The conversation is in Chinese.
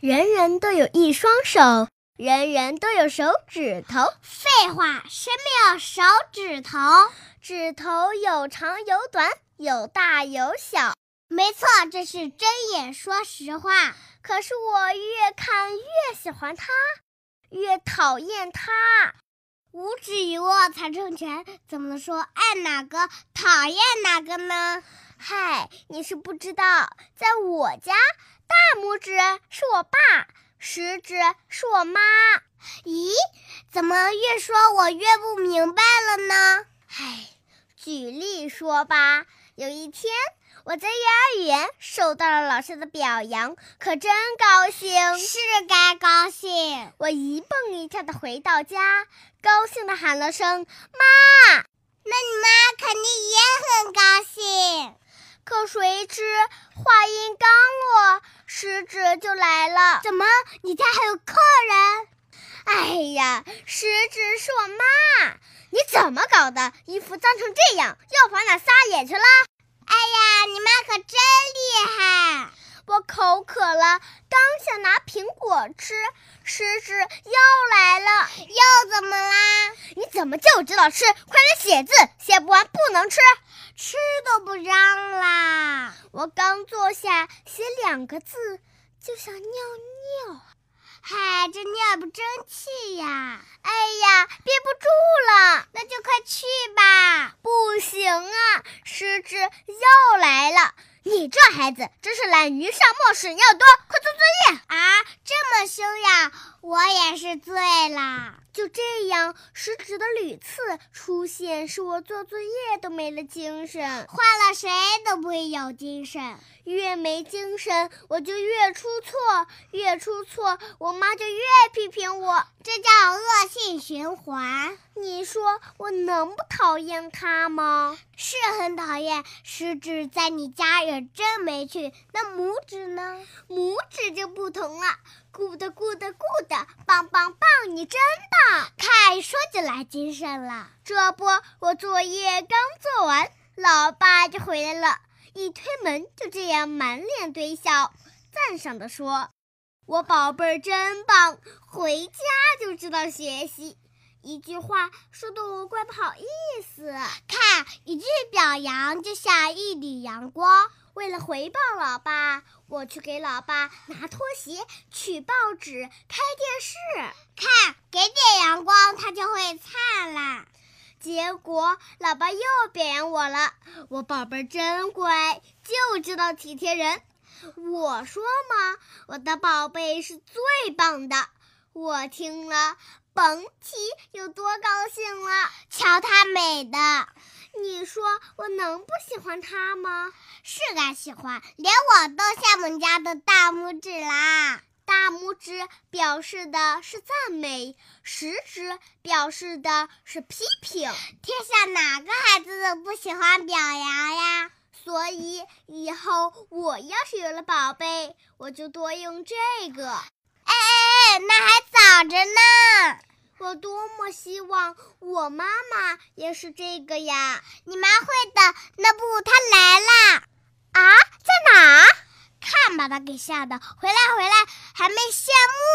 人人都有一双手，人人都有手指头。废话，谁没有手指头？指头有长有短，有大有小。没错，这是睁眼说实话。可是我越看越喜欢它，越讨厌它。五指一握才成拳，怎么说爱哪个讨厌哪个呢？嗨，你是不知道，在我家。大拇指是我爸，食指是我妈。咦，怎么越说我越不明白了呢？唉，举例说吧，有一天我在幼儿园受到了老师的表扬，可真高兴。是该高兴。我一蹦一跳的回到家，高兴的喊了声“妈”。那你妈肯定也。可谁知话音刚落，食指就来了。怎么，你家还有客人？哎呀，食指是我妈。你怎么搞的？衣服脏成这样，药房哪撒野去了？哎呀，你妈可真厉害！我口渴了，刚想拿苹果吃，食指又来了。又怎么啦？你怎么就知道吃？快点写字，写不完不能吃。吃都不让啦！我刚坐下写两个字，就想尿尿。嗨，这尿不争气呀！哎呀，憋不住了，那就快去吧。不行啊，狮子又来了。你这孩子真是懒鱼上磨屎尿多，快做作业啊！这么凶呀，我也是醉了。就这样，食指的屡次出现，使我做作业都没了精神。换了谁都不会有精神，越没精神，我就越出错，越出错，我妈就越批评我，这叫恶性循环。你说我能不讨厌他吗？是很讨厌。食指在你家也真没趣，那拇指呢？拇指就不同了。good good good！你真棒，看说就来精神了。这不，我作业刚做完，老爸就回来了，一推门就这样满脸堆笑，赞赏地说：“我宝贝儿真棒，回家就知道学习。”一句话说的我怪不好意思。看，一句表扬就像一缕阳光。为了回报老爸，我去给老爸拿拖鞋、取报纸、开电视。看，给点阳光，他就会灿烂。结果，老爸又表扬我了。我宝贝真乖，就知道体贴人。我说嘛，我的宝贝是最棒的。我听了，甭提有多高兴了。瞧她美的。你说我能不喜欢他吗？是该喜欢，连我都羡慕你家的大拇指啦。大拇指表示的是赞美，食指表示的是批评。天下哪个孩子都不喜欢表扬呀？所以以后我要是有了宝贝，我就多用这个。哎哎哎，那还早着呢。我多么希望我妈妈也是这个呀！你妈会的，那不，她来啦！啊，在哪？看把她给吓的！回来，回来，还没谢幕。